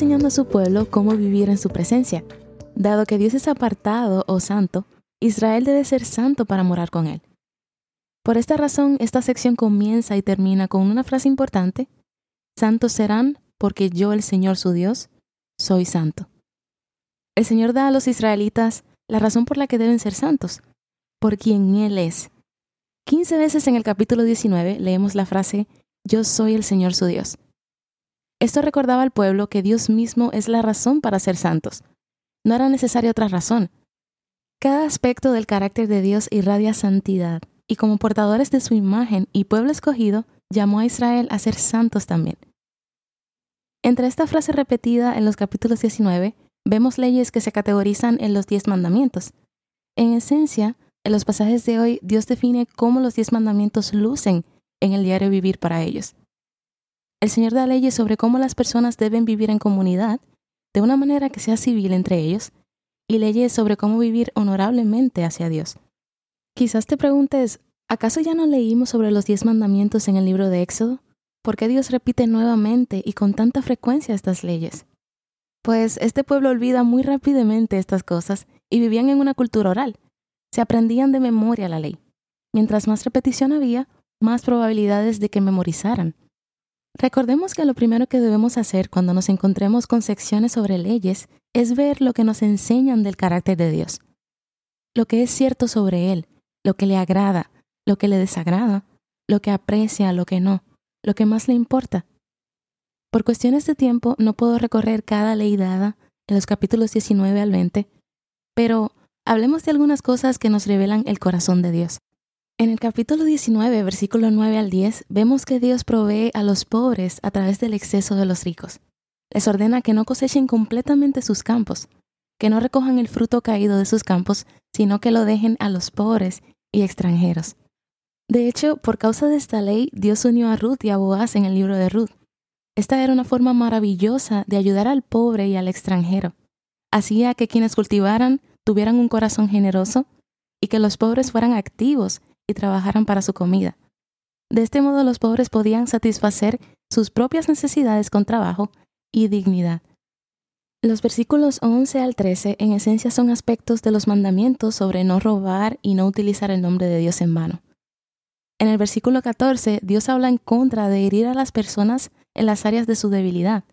Enseñando a su pueblo cómo vivir en su presencia. Dado que Dios es apartado o santo, Israel debe ser santo para morar con Él. Por esta razón, esta sección comienza y termina con una frase importante. Santos serán porque yo, el Señor su Dios, soy santo. El Señor da a los israelitas la razón por la que deben ser santos, por quien Él es. Quince veces en el capítulo 19 leemos la frase, yo soy el Señor su Dios. Esto recordaba al pueblo que Dios mismo es la razón para ser santos. No era necesaria otra razón. Cada aspecto del carácter de Dios irradia santidad, y como portadores de su imagen y pueblo escogido, llamó a Israel a ser santos también. Entre esta frase repetida en los capítulos 19, vemos leyes que se categorizan en los diez mandamientos. En esencia, en los pasajes de hoy, Dios define cómo los diez mandamientos lucen en el diario vivir para ellos. El Señor da leyes sobre cómo las personas deben vivir en comunidad, de una manera que sea civil entre ellos, y leyes sobre cómo vivir honorablemente hacia Dios. Quizás te preguntes, ¿acaso ya no leímos sobre los diez mandamientos en el libro de Éxodo? ¿Por qué Dios repite nuevamente y con tanta frecuencia estas leyes? Pues este pueblo olvida muy rápidamente estas cosas y vivían en una cultura oral. Se aprendían de memoria la ley. Mientras más repetición había, más probabilidades de que memorizaran. Recordemos que lo primero que debemos hacer cuando nos encontremos con secciones sobre leyes es ver lo que nos enseñan del carácter de Dios, lo que es cierto sobre Él, lo que le agrada, lo que le desagrada, lo que aprecia, lo que no, lo que más le importa. Por cuestiones de tiempo no puedo recorrer cada ley dada en los capítulos 19 al 20, pero hablemos de algunas cosas que nos revelan el corazón de Dios. En el capítulo 19, versículo 9 al 10, vemos que Dios provee a los pobres a través del exceso de los ricos. Les ordena que no cosechen completamente sus campos, que no recojan el fruto caído de sus campos, sino que lo dejen a los pobres y extranjeros. De hecho, por causa de esta ley, Dios unió a Ruth y a Boaz en el libro de Ruth. Esta era una forma maravillosa de ayudar al pobre y al extranjero. Hacía que quienes cultivaran tuvieran un corazón generoso y que los pobres fueran activos y trabajaran para su comida. De este modo los pobres podían satisfacer sus propias necesidades con trabajo y dignidad. Los versículos 11 al 13 en esencia son aspectos de los mandamientos sobre no robar y no utilizar el nombre de Dios en vano. En el versículo 14, Dios habla en contra de herir a las personas en las áreas de su debilidad.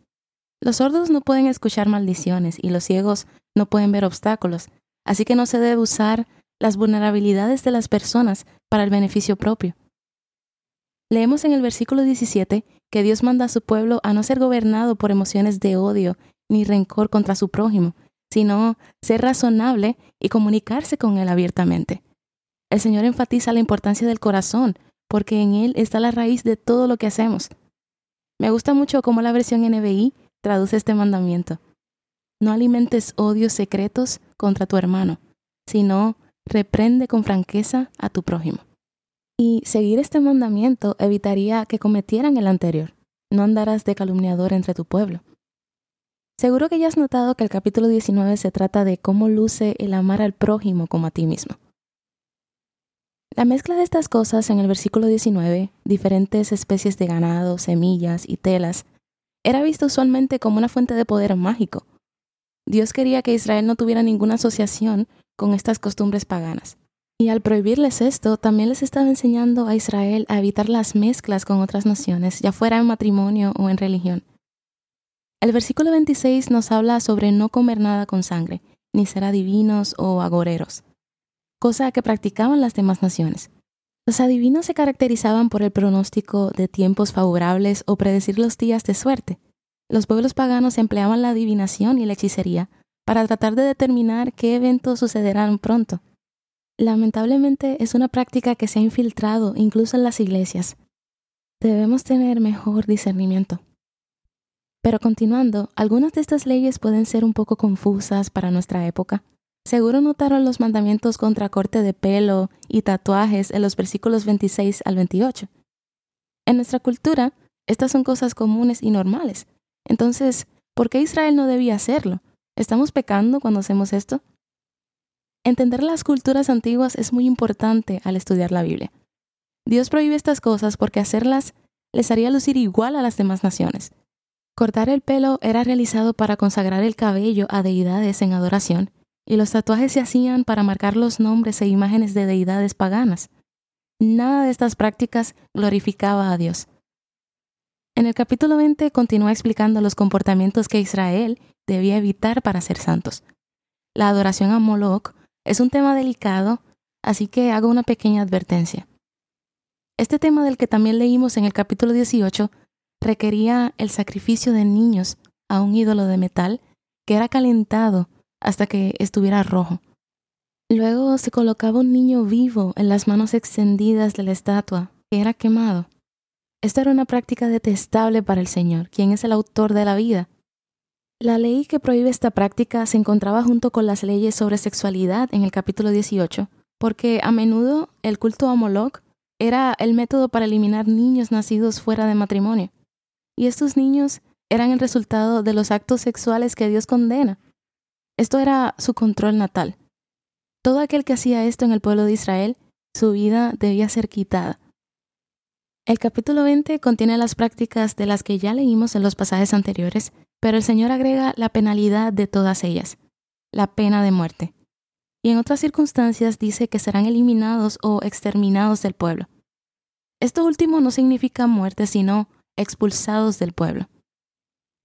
Los sordos no pueden escuchar maldiciones y los ciegos no pueden ver obstáculos, así que no se debe usar las vulnerabilidades de las personas para el beneficio propio. Leemos en el versículo 17 que Dios manda a su pueblo a no ser gobernado por emociones de odio ni rencor contra su prójimo, sino ser razonable y comunicarse con él abiertamente. El Señor enfatiza la importancia del corazón, porque en él está la raíz de todo lo que hacemos. Me gusta mucho cómo la versión NBI traduce este mandamiento. No alimentes odios secretos contra tu hermano, sino reprende con franqueza a tu prójimo. Y seguir este mandamiento evitaría que cometieran el anterior. No andarás de calumniador entre tu pueblo. Seguro que ya has notado que el capítulo 19 se trata de cómo luce el amar al prójimo como a ti mismo. La mezcla de estas cosas en el versículo 19, diferentes especies de ganado, semillas y telas, era visto usualmente como una fuente de poder mágico. Dios quería que Israel no tuviera ninguna asociación con estas costumbres paganas. Y al prohibirles esto, también les estaba enseñando a Israel a evitar las mezclas con otras naciones, ya fuera en matrimonio o en religión. El versículo 26 nos habla sobre no comer nada con sangre, ni ser adivinos o agoreros, cosa que practicaban las demás naciones. Los adivinos se caracterizaban por el pronóstico de tiempos favorables o predecir los días de suerte. Los pueblos paganos empleaban la adivinación y la hechicería para tratar de determinar qué eventos sucederán pronto. Lamentablemente es una práctica que se ha infiltrado incluso en las iglesias. Debemos tener mejor discernimiento. Pero continuando, algunas de estas leyes pueden ser un poco confusas para nuestra época. Seguro notaron los mandamientos contra corte de pelo y tatuajes en los versículos 26 al 28. En nuestra cultura, estas son cosas comunes y normales. Entonces, ¿por qué Israel no debía hacerlo? ¿Estamos pecando cuando hacemos esto? Entender las culturas antiguas es muy importante al estudiar la Biblia. Dios prohíbe estas cosas porque hacerlas les haría lucir igual a las demás naciones. Cortar el pelo era realizado para consagrar el cabello a deidades en adoración, y los tatuajes se hacían para marcar los nombres e imágenes de deidades paganas. Nada de estas prácticas glorificaba a Dios. En el capítulo 20 continúa explicando los comportamientos que Israel debía evitar para ser santos. La adoración a Moloch es un tema delicado, así que hago una pequeña advertencia. Este tema del que también leímos en el capítulo 18 requería el sacrificio de niños a un ídolo de metal que era calentado hasta que estuviera rojo. Luego se colocaba un niño vivo en las manos extendidas de la estatua, que era quemado. Esta era una práctica detestable para el Señor, quien es el autor de la vida. La ley que prohíbe esta práctica se encontraba junto con las leyes sobre sexualidad en el capítulo 18, porque a menudo el culto a Moloch era el método para eliminar niños nacidos fuera de matrimonio. Y estos niños eran el resultado de los actos sexuales que Dios condena. Esto era su control natal. Todo aquel que hacía esto en el pueblo de Israel, su vida debía ser quitada. El capítulo 20 contiene las prácticas de las que ya leímos en los pasajes anteriores, pero el Señor agrega la penalidad de todas ellas, la pena de muerte y en otras circunstancias dice que serán eliminados o exterminados del pueblo. Esto último no significa muerte, sino expulsados del pueblo.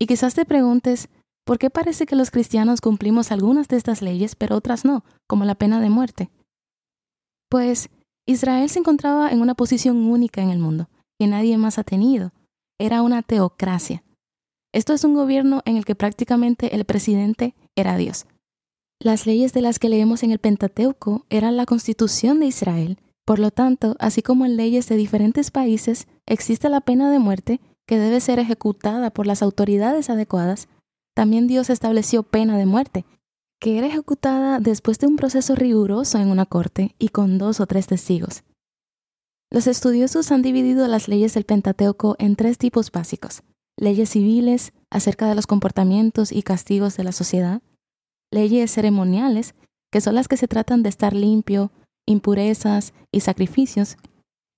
Y quizás te preguntes, ¿por qué parece que los cristianos cumplimos algunas de estas leyes, pero otras no, como la pena de muerte? Pues Israel se encontraba en una posición única en el mundo, que nadie más ha tenido. Era una teocracia. Esto es un gobierno en el que prácticamente el presidente era Dios. Las leyes de las que leemos en el Pentateuco eran la constitución de Israel. Por lo tanto, así como en leyes de diferentes países, existe la pena de muerte que debe ser ejecutada por las autoridades adecuadas. También Dios estableció pena de muerte, que era ejecutada después de un proceso riguroso en una corte y con dos o tres testigos. Los estudiosos han dividido las leyes del Pentateuco en tres tipos básicos. Leyes civiles, acerca de los comportamientos y castigos de la sociedad, leyes ceremoniales, que son las que se tratan de estar limpio, impurezas y sacrificios.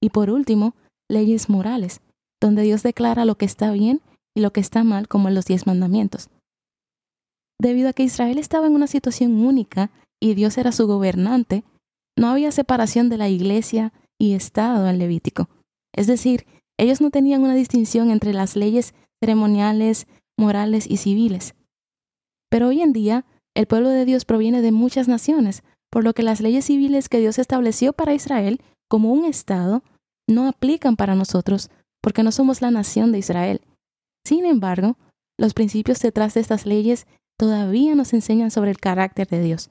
Y por último, leyes morales, donde Dios declara lo que está bien y lo que está mal, como en los diez mandamientos. Debido a que Israel estaba en una situación única y Dios era su gobernante, no había separación de la iglesia y Estado en Levítico. Es decir, ellos no tenían una distinción entre las leyes ceremoniales, morales y civiles. Pero hoy en día el pueblo de Dios proviene de muchas naciones, por lo que las leyes civiles que Dios estableció para Israel como un Estado no aplican para nosotros, porque no somos la nación de Israel. Sin embargo, los principios detrás de estas leyes todavía nos enseñan sobre el carácter de Dios.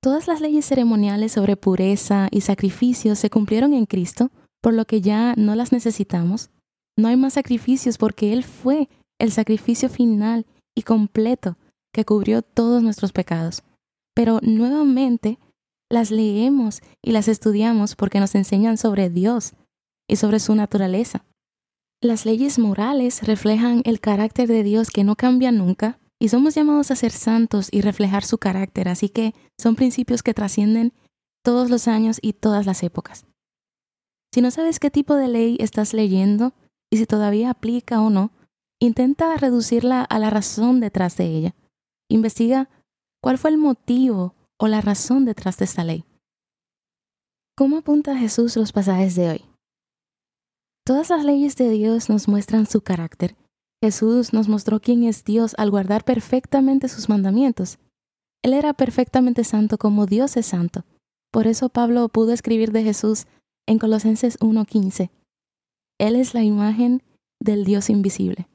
Todas las leyes ceremoniales sobre pureza y sacrificios se cumplieron en Cristo, por lo que ya no las necesitamos. No hay más sacrificios porque Él fue el sacrificio final y completo que cubrió todos nuestros pecados. Pero nuevamente las leemos y las estudiamos porque nos enseñan sobre Dios y sobre su naturaleza. Las leyes morales reflejan el carácter de Dios que no cambia nunca y somos llamados a ser santos y reflejar su carácter, así que son principios que trascienden todos los años y todas las épocas. Si no sabes qué tipo de ley estás leyendo y si todavía aplica o no, intenta reducirla a la razón detrás de ella. Investiga cuál fue el motivo o la razón detrás de esta ley. ¿Cómo apunta Jesús los pasajes de hoy? Todas las leyes de Dios nos muestran su carácter. Jesús nos mostró quién es Dios al guardar perfectamente sus mandamientos. Él era perfectamente santo como Dios es santo. Por eso Pablo pudo escribir de Jesús en Colosenses 1:15. Él es la imagen del Dios invisible.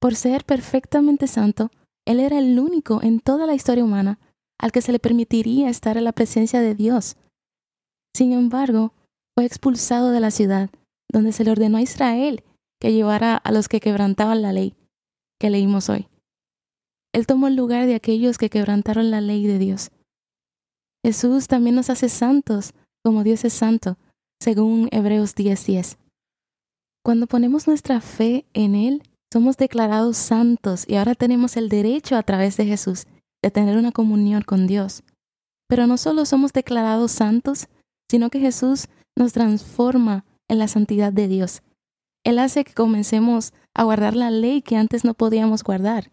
Por ser perfectamente santo, él era el único en toda la historia humana al que se le permitiría estar en la presencia de Dios. Sin embargo, fue expulsado de la ciudad, donde se le ordenó a Israel que llevara a los que quebrantaban la ley. que leímos hoy. Él tomó el lugar de aquellos que quebrantaron la ley de Dios. Jesús también nos hace santos, como Dios es santo, según Hebreos 10:10. Cuando ponemos nuestra fe en Él, somos declarados santos y ahora tenemos el derecho a través de Jesús de tener una comunión con Dios. Pero no solo somos declarados santos, sino que Jesús nos transforma en la santidad de Dios. Él hace que comencemos a guardar la ley que antes no podíamos guardar.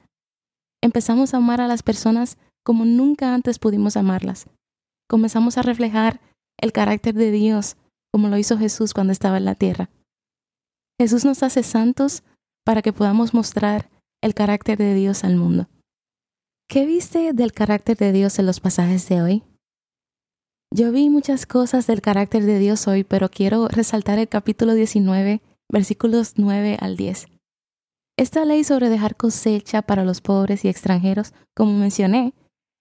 Empezamos a amar a las personas como nunca antes pudimos amarlas. Comenzamos a reflejar el carácter de Dios como lo hizo Jesús cuando estaba en la tierra. Jesús nos hace santos para que podamos mostrar el carácter de Dios al mundo. ¿Qué viste del carácter de Dios en los pasajes de hoy? Yo vi muchas cosas del carácter de Dios hoy, pero quiero resaltar el capítulo 19, versículos 9 al 10. Esta ley sobre dejar cosecha para los pobres y extranjeros, como mencioné,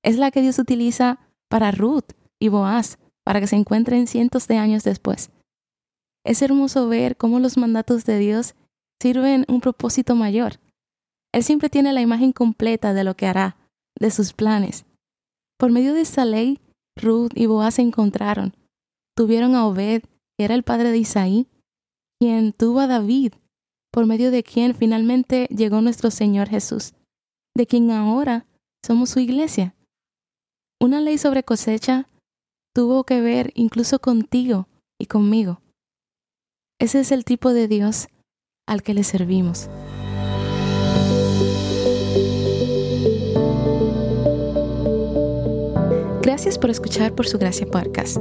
es la que Dios utiliza para Ruth y Boaz, para que se encuentren cientos de años después. Es hermoso ver cómo los mandatos de Dios sirven un propósito mayor. Él siempre tiene la imagen completa de lo que hará, de sus planes. Por medio de esta ley, Ruth y Boaz se encontraron. Tuvieron a Obed, que era el padre de Isaí, quien tuvo a David, por medio de quien finalmente llegó nuestro Señor Jesús, de quien ahora somos su iglesia. Una ley sobre cosecha tuvo que ver incluso contigo y conmigo. Ese es el tipo de Dios al que le servimos. Gracias por escuchar Por Su Gracia Podcast.